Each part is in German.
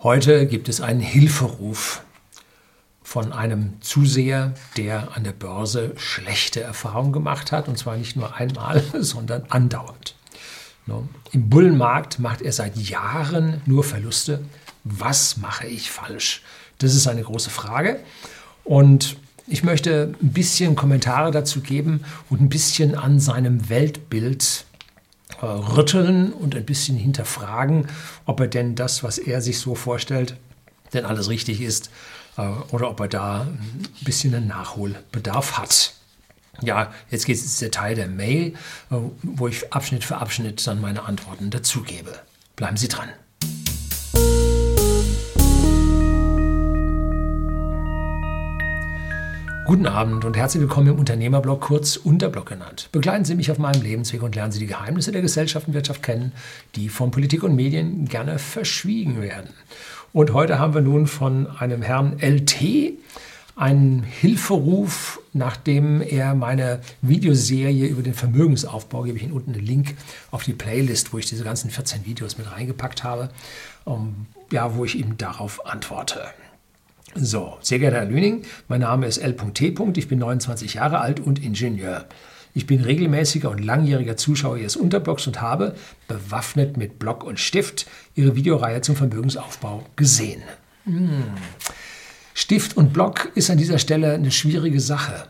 Heute gibt es einen Hilferuf von einem Zuseher, der an der Börse schlechte Erfahrungen gemacht hat, und zwar nicht nur einmal, sondern andauernd. Im Bullenmarkt macht er seit Jahren nur Verluste. Was mache ich falsch? Das ist eine große Frage. Und ich möchte ein bisschen Kommentare dazu geben und ein bisschen an seinem Weltbild rütteln und ein bisschen hinterfragen, ob er denn das, was er sich so vorstellt, denn alles richtig ist äh, oder ob er da ein bisschen einen Nachholbedarf hat. Ja, jetzt geht es ins Detail der Mail, äh, wo ich Abschnitt für Abschnitt dann meine Antworten dazugebe. Bleiben Sie dran. Guten Abend und herzlich willkommen im Unternehmerblog, kurz Unterblog genannt. Begleiten Sie mich auf meinem Lebensweg und lernen Sie die Geheimnisse der Gesellschaft und Wirtschaft kennen, die von Politik und Medien gerne verschwiegen werden. Und heute haben wir nun von einem Herrn LT einen Hilferuf, nachdem er meine Videoserie über den Vermögensaufbau, gebe ich Ihnen unten einen Link auf die Playlist, wo ich diese ganzen 14 Videos mit reingepackt habe, um, ja, wo ich ihm darauf antworte. So, sehr geehrter Herr Lüning, mein Name ist L.T. Ich bin 29 Jahre alt und Ingenieur. Ich bin regelmäßiger und langjähriger Zuschauer Ihres Unterblocks und habe, bewaffnet mit Block und Stift, Ihre Videoreihe zum Vermögensaufbau gesehen. Hm. Stift und Block ist an dieser Stelle eine schwierige Sache.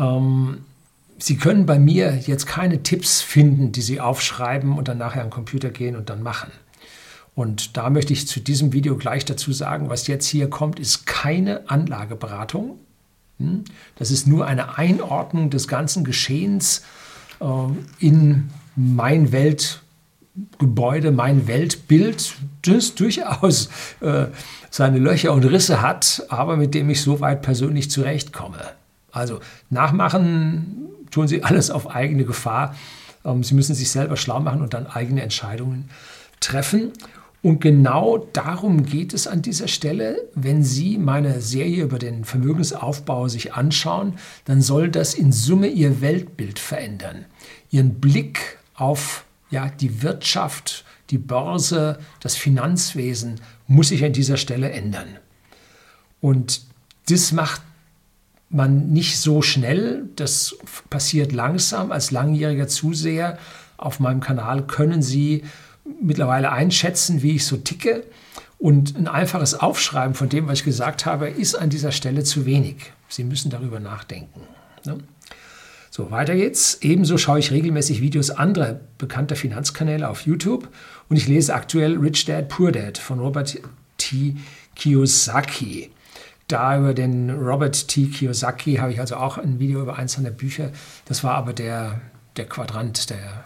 Ähm, Sie können bei mir jetzt keine Tipps finden, die Sie aufschreiben und dann nachher am Computer gehen und dann machen. Und da möchte ich zu diesem Video gleich dazu sagen, was jetzt hier kommt, ist keine Anlageberatung. Hm? Das ist nur eine Einordnung des ganzen Geschehens äh, in mein Weltgebäude, mein Weltbild, das durchaus äh, seine Löcher und Risse hat, aber mit dem ich soweit persönlich zurechtkomme. Also nachmachen tun Sie alles auf eigene Gefahr. Ähm, Sie müssen sich selber schlau machen und dann eigene Entscheidungen treffen. Und genau darum geht es an dieser Stelle. Wenn Sie meine Serie über den Vermögensaufbau sich anschauen, dann soll das in Summe Ihr Weltbild verändern. Ihren Blick auf ja, die Wirtschaft, die Börse, das Finanzwesen muss sich an dieser Stelle ändern. Und das macht man nicht so schnell, das passiert langsam. Als langjähriger Zuseher auf meinem Kanal können Sie mittlerweile einschätzen, wie ich so ticke. Und ein einfaches Aufschreiben von dem, was ich gesagt habe, ist an dieser Stelle zu wenig. Sie müssen darüber nachdenken. Ne? So, weiter geht's. Ebenso schaue ich regelmäßig Videos anderer bekannter Finanzkanäle auf YouTube und ich lese aktuell Rich Dad Poor Dad von Robert T. Kiyosaki. Da über den Robert T. Kiyosaki habe ich also auch ein Video über eins seiner Bücher. Das war aber der, der Quadrant, der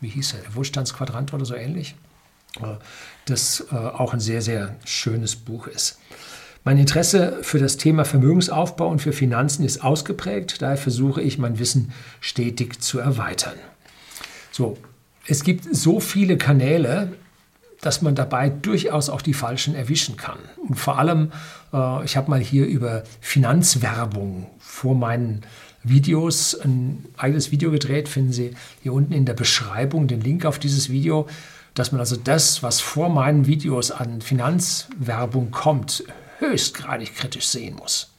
wie hieß er, Wohlstandsquadrant oder so ähnlich, äh, das äh, auch ein sehr, sehr schönes Buch ist. Mein Interesse für das Thema Vermögensaufbau und für Finanzen ist ausgeprägt, daher versuche ich, mein Wissen stetig zu erweitern. So, es gibt so viele Kanäle, dass man dabei durchaus auch die falschen erwischen kann. Und vor allem, äh, ich habe mal hier über Finanzwerbung vor meinen Videos, ein eigenes Video gedreht, finden Sie hier unten in der Beschreibung den Link auf dieses Video, dass man also das, was vor meinen Videos an Finanzwerbung kommt, höchstgradig kritisch sehen muss.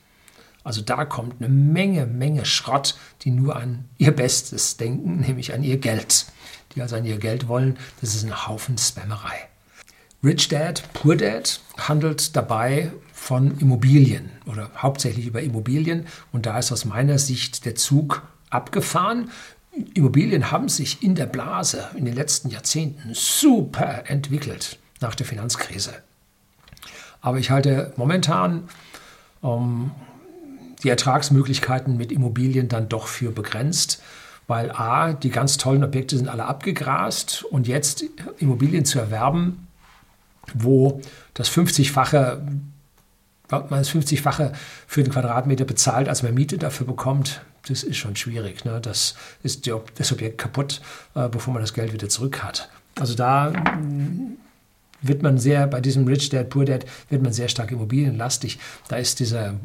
Also da kommt eine Menge, Menge Schrott, die nur an ihr Bestes denken, nämlich an ihr Geld. Die also an ihr Geld wollen, das ist ein Haufen Spammerei. Rich Dad, Poor Dad handelt dabei von Immobilien oder hauptsächlich über Immobilien. Und da ist aus meiner Sicht der Zug abgefahren. Immobilien haben sich in der Blase in den letzten Jahrzehnten super entwickelt nach der Finanzkrise. Aber ich halte momentan ähm, die Ertragsmöglichkeiten mit Immobilien dann doch für begrenzt, weil a, die ganz tollen Objekte sind alle abgegrast und jetzt Immobilien zu erwerben, wo das 50-fache man das 50-fache für den Quadratmeter bezahlt, als man Miete dafür bekommt, das ist schon schwierig. Ne? Das ist das Objekt kaputt, äh, bevor man das Geld wieder zurück hat. Also da mm, wird man sehr, bei diesem Rich Dad, Poor Dad, wird man sehr stark immobilienlastig. Da ist dieser,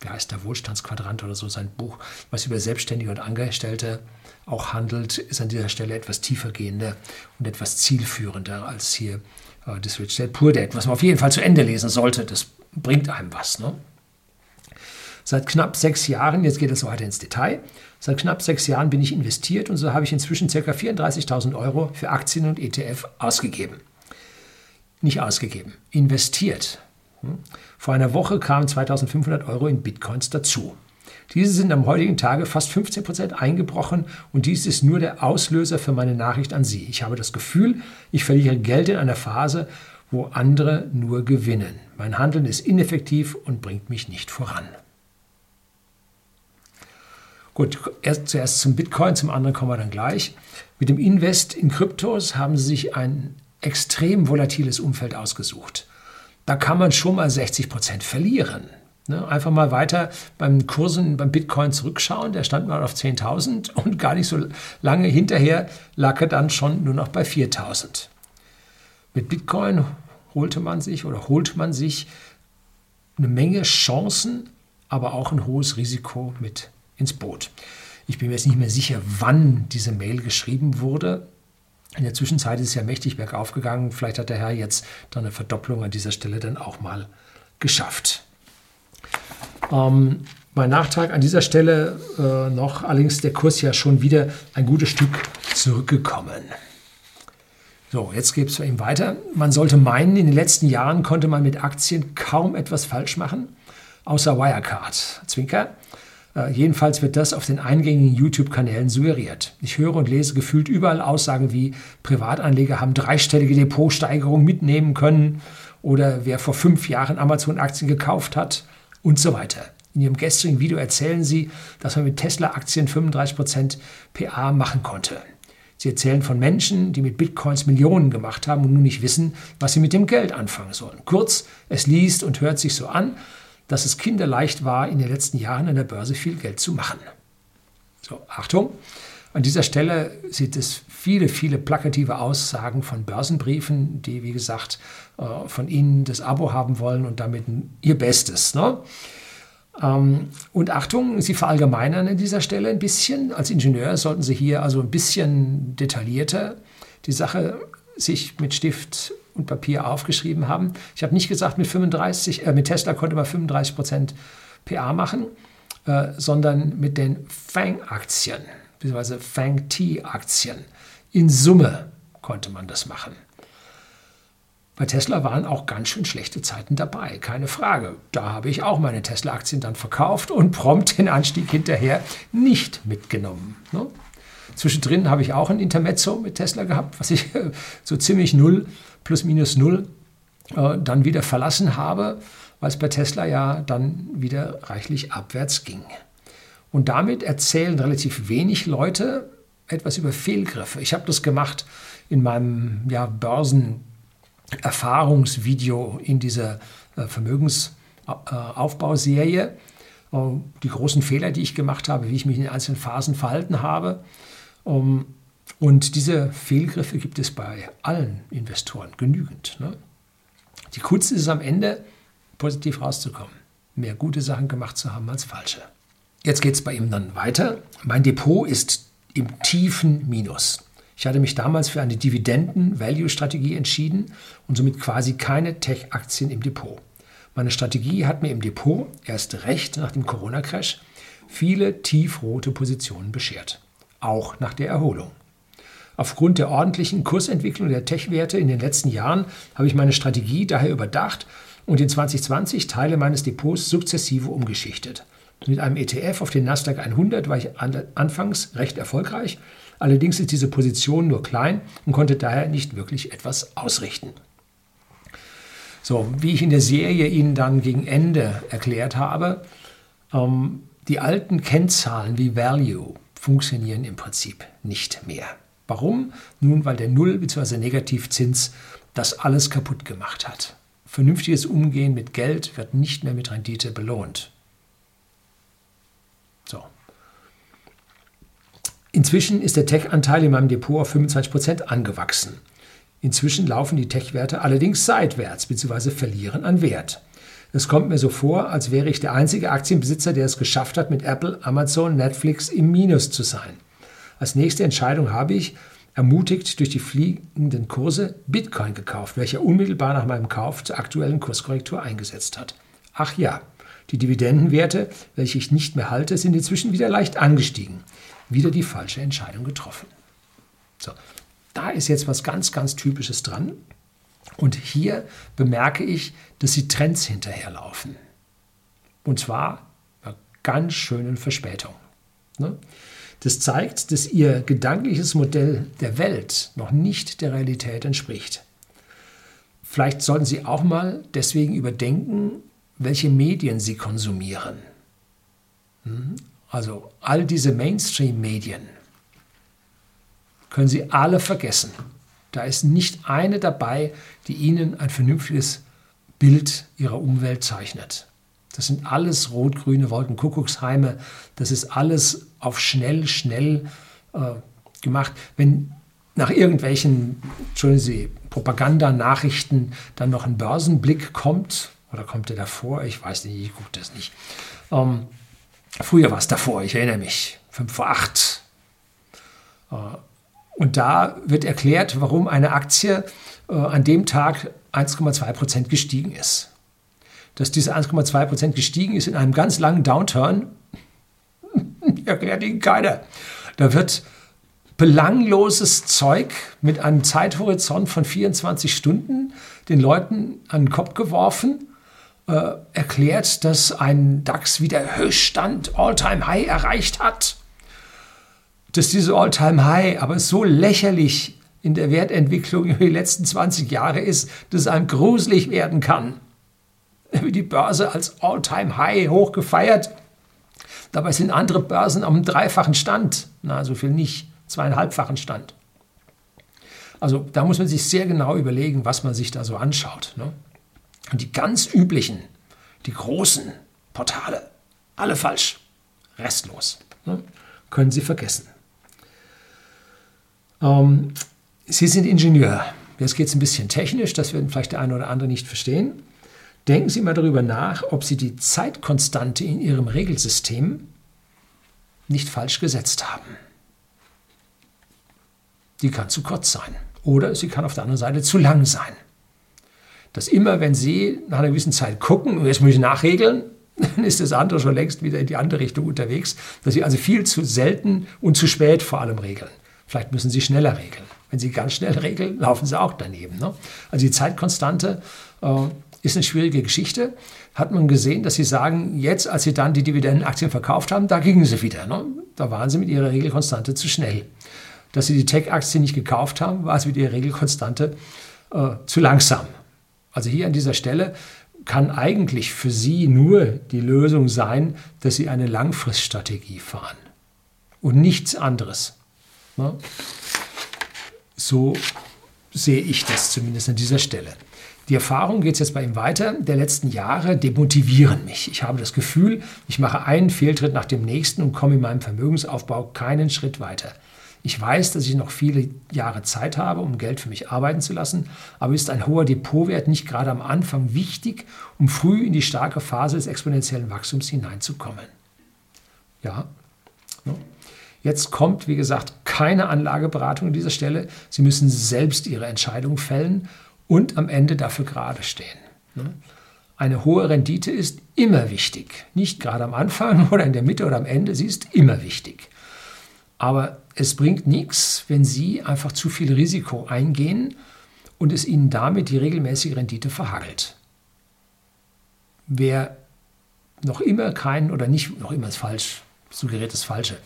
wie heißt der Wohlstandsquadrant oder so, sein Buch, was über Selbstständige und Angestellte auch handelt, ist an dieser Stelle etwas tiefergehender und etwas zielführender als hier äh, das Rich Dad Poor Dad, was man auf jeden Fall zu Ende lesen sollte. Das bringt einem was. Ne? Seit knapp sechs Jahren, jetzt geht es weiter ins Detail, seit knapp sechs Jahren bin ich investiert und so habe ich inzwischen ca. 34.000 Euro für Aktien und ETF ausgegeben. Nicht ausgegeben, investiert. Hm? Vor einer Woche kamen 2.500 Euro in Bitcoins dazu. Diese sind am heutigen Tage fast 15 Prozent eingebrochen und dies ist nur der Auslöser für meine Nachricht an Sie. Ich habe das Gefühl, ich verliere Geld in einer Phase, wo andere nur gewinnen. Mein Handeln ist ineffektiv und bringt mich nicht voran. Gut, erst, zuerst zum Bitcoin, zum anderen kommen wir dann gleich. Mit dem Invest in Kryptos haben Sie sich ein extrem volatiles Umfeld ausgesucht. Da kann man schon mal 60 Prozent verlieren. Ne, einfach mal weiter beim Kursen, beim Bitcoin zurückschauen. Der stand mal auf 10.000 und gar nicht so lange hinterher lag er dann schon nur noch bei 4.000. Mit Bitcoin holte man sich oder holt man sich eine Menge Chancen, aber auch ein hohes Risiko mit ins Boot. Ich bin mir jetzt nicht mehr sicher, wann diese Mail geschrieben wurde. In der Zwischenzeit ist es ja mächtig bergauf gegangen. Vielleicht hat der Herr jetzt dann eine Verdopplung an dieser Stelle dann auch mal geschafft. Ähm, mein Nachtrag an dieser Stelle äh, noch, allerdings der Kurs ja schon wieder ein gutes Stück zurückgekommen. So, jetzt geht es ihm weiter. Man sollte meinen, in den letzten Jahren konnte man mit Aktien kaum etwas falsch machen, außer Wirecard. Zwinker. Äh, jedenfalls wird das auf den eingängigen YouTube-Kanälen suggeriert. Ich höre und lese gefühlt überall Aussagen wie Privatanleger haben dreistellige Depotsteigerung mitnehmen können oder wer vor fünf Jahren Amazon-Aktien gekauft hat und so weiter. In Ihrem gestrigen Video erzählen Sie, dass man mit Tesla-Aktien 35% PA machen konnte. Sie erzählen von Menschen, die mit Bitcoins Millionen gemacht haben und nun nicht wissen, was sie mit dem Geld anfangen sollen. Kurz, es liest und hört sich so an, dass es kinderleicht war, in den letzten Jahren an der Börse viel Geld zu machen. So, Achtung! An dieser Stelle sieht es viele, viele plakative Aussagen von Börsenbriefen, die, wie gesagt, äh, von Ihnen das Abo haben wollen und damit Ihr Bestes. Ne? Ähm, und Achtung, Sie verallgemeinern an dieser Stelle ein bisschen. Als Ingenieur sollten Sie hier also ein bisschen detaillierter die Sache sich mit Stift und Papier aufgeschrieben haben. Ich habe nicht gesagt, mit, 35, äh, mit Tesla konnte man 35 Prozent PA machen, äh, sondern mit den FANG-Aktien, beziehungsweise FANG-T-Aktien. In Summe konnte man das machen. Bei Tesla waren auch ganz schön schlechte Zeiten dabei, keine Frage. Da habe ich auch meine Tesla-Aktien dann verkauft und prompt den Anstieg hinterher nicht mitgenommen. Ne? Zwischendrin habe ich auch ein Intermezzo mit Tesla gehabt, was ich so ziemlich null plus minus null äh, dann wieder verlassen habe, weil es bei Tesla ja dann wieder reichlich abwärts ging. Und damit erzählen relativ wenig Leute etwas über Fehlgriffe. Ich habe das gemacht in meinem ja, Börsenerfahrungsvideo in dieser äh, Vermögensaufbauserie. Die großen Fehler, die ich gemacht habe, wie ich mich in einzelnen Phasen verhalten habe. Um, und diese Fehlgriffe gibt es bei allen Investoren genügend. Ne? Die Kunst ist es am Ende, positiv rauszukommen, mehr gute Sachen gemacht zu haben als falsche. Jetzt geht es bei ihm dann weiter. Mein Depot ist im tiefen Minus. Ich hatte mich damals für eine Dividenden-Value-Strategie entschieden und somit quasi keine Tech-Aktien im Depot. Meine Strategie hat mir im Depot erst recht nach dem Corona-Crash viele tiefrote Positionen beschert, auch nach der Erholung. Aufgrund der ordentlichen Kursentwicklung der Tech-Werte in den letzten Jahren habe ich meine Strategie daher überdacht und in 2020 Teile meines Depots sukzessive umgeschichtet. Mit einem ETF auf den Nasdaq 100 war ich anfangs recht erfolgreich. Allerdings ist diese Position nur klein und konnte daher nicht wirklich etwas ausrichten. So, wie ich in der Serie Ihnen dann gegen Ende erklärt habe, ähm, die alten Kennzahlen wie Value funktionieren im Prinzip nicht mehr. Warum? Nun, weil der Null- bzw. Negativzins das alles kaputt gemacht hat. Vernünftiges Umgehen mit Geld wird nicht mehr mit Rendite belohnt. So. Inzwischen ist der Tech-Anteil in meinem Depot auf 25% angewachsen. Inzwischen laufen die Tech-Werte allerdings seitwärts bzw. verlieren an Wert. Es kommt mir so vor, als wäre ich der einzige Aktienbesitzer, der es geschafft hat, mit Apple, Amazon, Netflix im Minus zu sein. Als nächste Entscheidung habe ich, ermutigt durch die fliegenden Kurse Bitcoin gekauft, welcher unmittelbar nach meinem Kauf zur aktuellen Kurskorrektur eingesetzt hat. Ach ja, die Dividendenwerte, welche ich nicht mehr halte, sind inzwischen wieder leicht angestiegen. Wieder die falsche Entscheidung getroffen. So, da ist jetzt was ganz, ganz Typisches dran. Und hier bemerke ich, dass sie Trends hinterherlaufen. Und zwar einer ganz schönen Verspätung. Ne? Das zeigt, dass ihr gedankliches Modell der Welt noch nicht der Realität entspricht. Vielleicht sollten Sie auch mal deswegen überdenken, welche Medien Sie konsumieren. Also all diese Mainstream-Medien können Sie alle vergessen. Da ist nicht eine dabei, die Ihnen ein vernünftiges Bild Ihrer Umwelt zeichnet. Das sind alles rot-grüne Wolkenkuckucksheime. Das ist alles auf schnell, schnell äh, gemacht. Wenn nach irgendwelchen, Entschuldigen Sie, Propagandanachrichten dann noch ein Börsenblick kommt, oder kommt der davor? Ich weiß nicht, ich gucke das nicht. Ähm, früher war es davor, ich erinnere mich, 5 vor 8. Äh, und da wird erklärt, warum eine Aktie äh, an dem Tag 1,2 Prozent gestiegen ist dass diese 1,2 Prozent gestiegen ist in einem ganz langen Downturn, erklärt Ihnen keiner. Da wird belangloses Zeug mit einem Zeithorizont von 24 Stunden den Leuten an den Kopf geworfen, äh, erklärt, dass ein DAX wieder Höchststand All-Time-High erreicht hat. Dass diese All-Time-High aber so lächerlich in der Wertentwicklung über die letzten 20 Jahre ist, dass es einem gruselig werden kann wie die Börse als All-Time-High hochgefeiert. Dabei sind andere Börsen am dreifachen Stand. Na, so viel nicht, zweieinhalbfachen Stand. Also da muss man sich sehr genau überlegen, was man sich da so anschaut. Ne? Und die ganz üblichen, die großen Portale, alle falsch, restlos. Ne? Können Sie vergessen. Ähm, Sie sind Ingenieur. Jetzt geht es ein bisschen technisch, das werden vielleicht der eine oder andere nicht verstehen. Denken Sie mal darüber nach, ob Sie die Zeitkonstante in Ihrem Regelsystem nicht falsch gesetzt haben. Die kann zu kurz sein oder sie kann auf der anderen Seite zu lang sein. Dass immer, wenn Sie nach einer gewissen Zeit gucken, jetzt muss ich nachregeln, dann ist das andere schon längst wieder in die andere Richtung unterwegs, dass Sie also viel zu selten und zu spät vor allem regeln. Vielleicht müssen Sie schneller regeln. Wenn Sie ganz schnell regeln, laufen Sie auch daneben. Ne? Also die Zeitkonstante äh, ist eine schwierige Geschichte. Hat man gesehen, dass sie sagen, jetzt, als sie dann die Dividendenaktien verkauft haben, da gingen sie wieder. Ne? Da waren sie mit ihrer Regelkonstante zu schnell. Dass sie die Tech-Aktien nicht gekauft haben, war es mit ihrer Regelkonstante äh, zu langsam. Also hier an dieser Stelle kann eigentlich für Sie nur die Lösung sein, dass Sie eine Langfriststrategie fahren und nichts anderes. So sehe ich das zumindest an dieser Stelle. Die Erfahrungen, geht es jetzt bei ihm weiter, der letzten Jahre demotivieren mich. Ich habe das Gefühl, ich mache einen Fehltritt nach dem nächsten und komme in meinem Vermögensaufbau keinen Schritt weiter. Ich weiß, dass ich noch viele Jahre Zeit habe, um Geld für mich arbeiten zu lassen, aber ist ein hoher Depotwert nicht gerade am Anfang wichtig, um früh in die starke Phase des exponentiellen Wachstums hineinzukommen? Ja. Jetzt kommt, wie gesagt, keine Anlageberatung an dieser Stelle. Sie müssen selbst Ihre Entscheidung fällen und am Ende dafür gerade stehen. Ne? Eine hohe Rendite ist immer wichtig. Nicht gerade am Anfang oder in der Mitte oder am Ende, sie ist immer wichtig. Aber es bringt nichts, wenn Sie einfach zu viel Risiko eingehen und es Ihnen damit die regelmäßige Rendite verhagelt. Wer noch immer keinen, oder nicht, noch immer ist falsch, suggeriert das Falsche,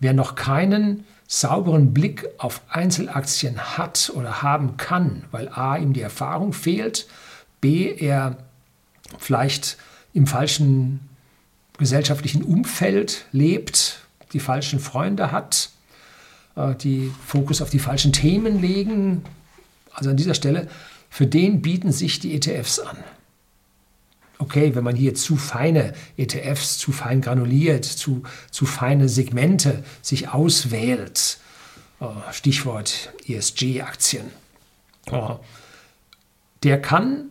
wer noch keinen sauberen Blick auf Einzelaktien hat oder haben kann, weil a ihm die Erfahrung fehlt, b er vielleicht im falschen gesellschaftlichen Umfeld lebt, die falschen Freunde hat, die Fokus auf die falschen Themen legen. Also an dieser Stelle, für den bieten sich die ETFs an. Okay, wenn man hier zu feine ETFs, zu fein granuliert, zu, zu feine Segmente sich auswählt, äh, Stichwort ESG-Aktien, äh, der kann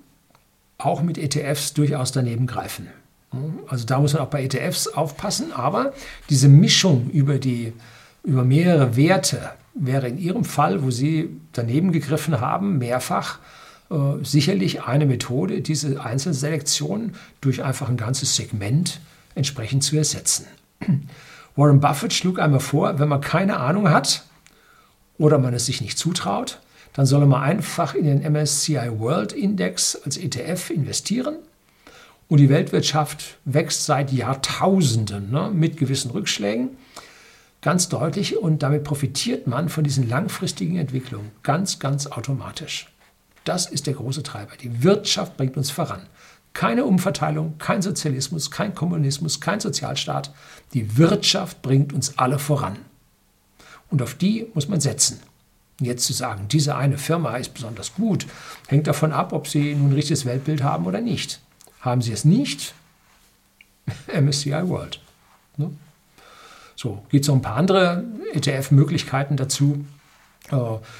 auch mit ETFs durchaus daneben greifen. Also da muss man auch bei ETFs aufpassen, aber diese Mischung über, die, über mehrere Werte, wäre in Ihrem Fall, wo Sie daneben gegriffen haben, mehrfach äh, sicherlich eine Methode, diese Einzelselektion durch einfach ein ganzes Segment entsprechend zu ersetzen. Warren Buffett schlug einmal vor, wenn man keine Ahnung hat oder man es sich nicht zutraut, dann soll man einfach in den MSCI World Index als ETF investieren. Und die Weltwirtschaft wächst seit Jahrtausenden ne, mit gewissen Rückschlägen ganz deutlich und damit profitiert man von diesen langfristigen Entwicklungen ganz, ganz automatisch. Das ist der große Treiber. Die Wirtschaft bringt uns voran. Keine Umverteilung, kein Sozialismus, kein Kommunismus, kein Sozialstaat. Die Wirtschaft bringt uns alle voran. Und auf die muss man setzen. Jetzt zu sagen, diese eine Firma ist besonders gut, hängt davon ab, ob Sie nun ein richtiges Weltbild haben oder nicht. Haben Sie es nicht? MSCI World. Ne? So, gibt es noch ein paar andere ETF-Möglichkeiten dazu, äh,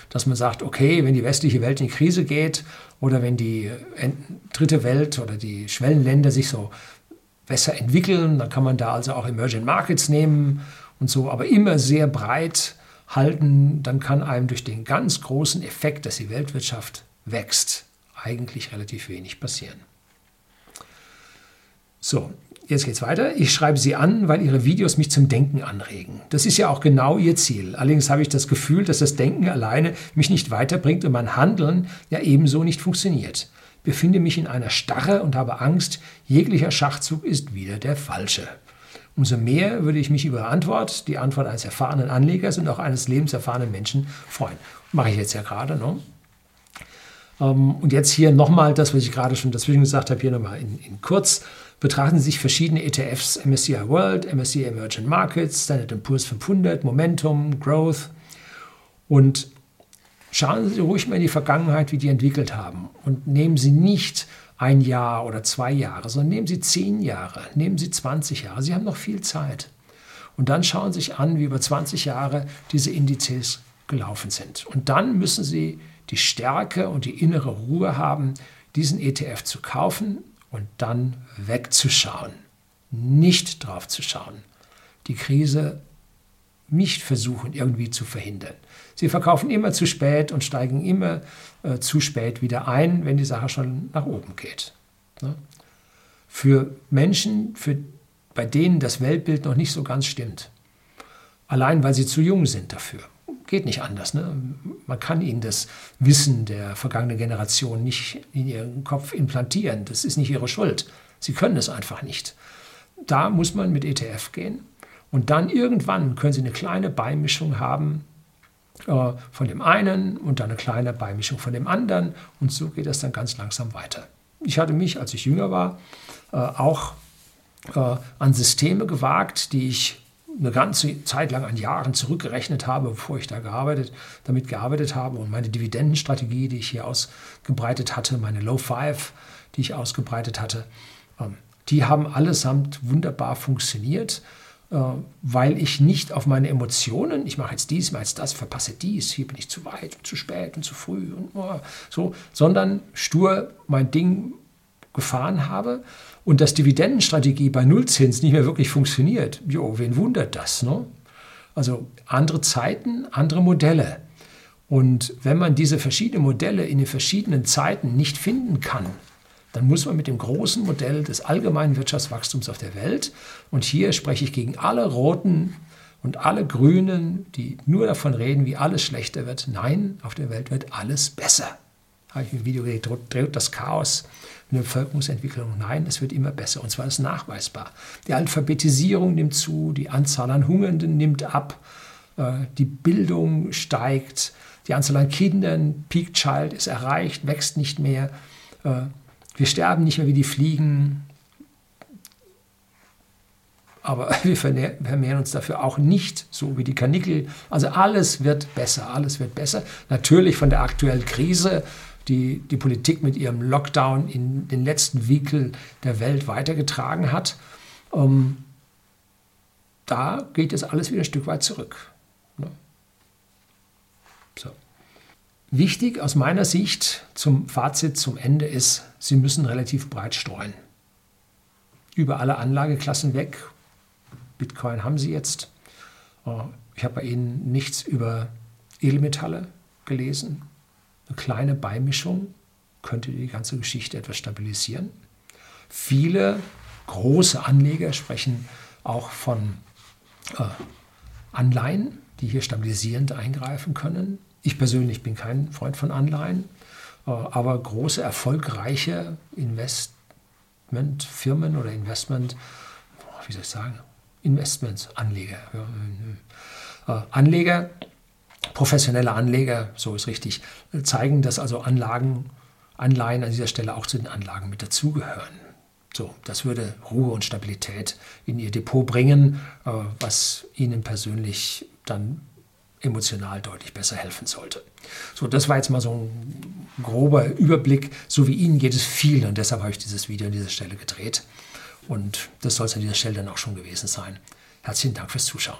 dass man sagt, okay, wenn die westliche Welt in die Krise geht oder wenn die äh, dritte Welt oder die Schwellenländer sich so besser entwickeln, dann kann man da also auch Emerging Markets nehmen und so, aber immer sehr breit halten, dann kann einem durch den ganz großen Effekt, dass die Weltwirtschaft wächst, eigentlich relativ wenig passieren. So, jetzt geht's weiter. Ich schreibe Sie an, weil Ihre Videos mich zum Denken anregen. Das ist ja auch genau Ihr Ziel. Allerdings habe ich das Gefühl, dass das Denken alleine mich nicht weiterbringt und mein Handeln ja ebenso nicht funktioniert. Ich befinde mich in einer Starre und habe Angst, jeglicher Schachzug ist wieder der falsche. Umso mehr würde ich mich über Antwort, die Antwort eines erfahrenen Anlegers und auch eines lebenserfahrenen Menschen freuen. Mache ich jetzt ja gerade. Ne? Ähm, und jetzt hier nochmal das, was ich gerade schon dazwischen gesagt habe, hier nochmal in, in kurz. Betrachten Sie sich verschiedene ETFs, MSCI World, MSCI Emerging Markets, Standard Poor's 500, Momentum, Growth und schauen Sie ruhig mal in die Vergangenheit, wie die entwickelt haben und nehmen Sie nicht ein Jahr oder zwei Jahre, sondern nehmen Sie zehn Jahre, nehmen Sie 20 Jahre. Sie haben noch viel Zeit. Und dann schauen Sie sich an, wie über 20 Jahre diese Indizes gelaufen sind. Und dann müssen Sie die Stärke und die innere Ruhe haben, diesen ETF zu kaufen und dann wegzuschauen, nicht drauf zu schauen, die Krise nicht versuchen irgendwie zu verhindern. Sie verkaufen immer zu spät und steigen immer äh, zu spät wieder ein, wenn die Sache schon nach oben geht. Ne? Für Menschen, für, bei denen das Weltbild noch nicht so ganz stimmt, allein weil sie zu jung sind dafür, geht nicht anders. Ne? Man kann ihnen das Wissen der vergangenen Generation nicht in ihren Kopf implantieren. Das ist nicht ihre Schuld. Sie können es einfach nicht. Da muss man mit ETF gehen. Und dann irgendwann können Sie eine kleine Beimischung haben äh, von dem einen und dann eine kleine Beimischung von dem anderen. Und so geht das dann ganz langsam weiter. Ich hatte mich, als ich jünger war, äh, auch äh, an Systeme gewagt, die ich eine ganze Zeit lang an Jahren zurückgerechnet habe, bevor ich da gearbeitet, damit gearbeitet habe. Und meine Dividendenstrategie, die ich hier ausgebreitet hatte, meine Low Five, die ich ausgebreitet hatte, ähm, die haben allesamt wunderbar funktioniert, äh, weil ich nicht auf meine Emotionen, ich mache jetzt dies, mache jetzt das, verpasse dies, hier bin ich zu weit, zu spät und zu früh und so, sondern stur mein Ding gefahren habe und dass Dividendenstrategie bei Nullzins nicht mehr wirklich funktioniert, jo, wen wundert das? Ne? Also andere Zeiten, andere Modelle. Und wenn man diese verschiedenen Modelle in den verschiedenen Zeiten nicht finden kann, dann muss man mit dem großen Modell des allgemeinen Wirtschaftswachstums auf der Welt, und hier spreche ich gegen alle Roten und alle Grünen, die nur davon reden, wie alles schlechter wird, nein, auf der Welt wird alles besser. Habe ich im Video gedrückt, das Chaos eine Bevölkerungsentwicklung. Nein, es wird immer besser und zwar ist nachweisbar. Die Alphabetisierung nimmt zu, die Anzahl an Hungernden nimmt ab, äh, die Bildung steigt, die Anzahl an Kindern, Peak Child ist erreicht, wächst nicht mehr. Äh, wir sterben nicht mehr wie die Fliegen, aber wir vermehren uns dafür auch nicht, so wie die Kanickel. Also alles wird besser, alles wird besser. Natürlich von der aktuellen Krise die die Politik mit ihrem Lockdown in den letzten Winkel der Welt weitergetragen hat, ähm, da geht es alles wieder ein Stück weit zurück. Ne? So. Wichtig aus meiner Sicht zum Fazit zum Ende ist, Sie müssen relativ breit streuen. Über alle Anlageklassen weg. Bitcoin haben Sie jetzt. Äh, ich habe bei Ihnen nichts über Edelmetalle gelesen. Eine kleine Beimischung könnte die ganze Geschichte etwas stabilisieren. Viele große Anleger sprechen auch von äh, Anleihen, die hier stabilisierend eingreifen können. Ich persönlich bin kein Freund von Anleihen, äh, aber große, erfolgreiche Investmentfirmen oder Investment, wie soll ich sagen, Investments. Äh, Anleger, professionelle Anleger, so ist richtig, zeigen, dass also Anlagen, Anleihen an dieser Stelle auch zu den Anlagen mit dazugehören. So, das würde Ruhe und Stabilität in Ihr Depot bringen, äh, was Ihnen persönlich dann emotional deutlich besser helfen sollte. So, das war jetzt mal so ein grober Überblick. So wie Ihnen geht es viel und deshalb habe ich dieses Video an dieser Stelle gedreht. Und das soll es an dieser Stelle dann auch schon gewesen sein. Herzlichen Dank fürs Zuschauen.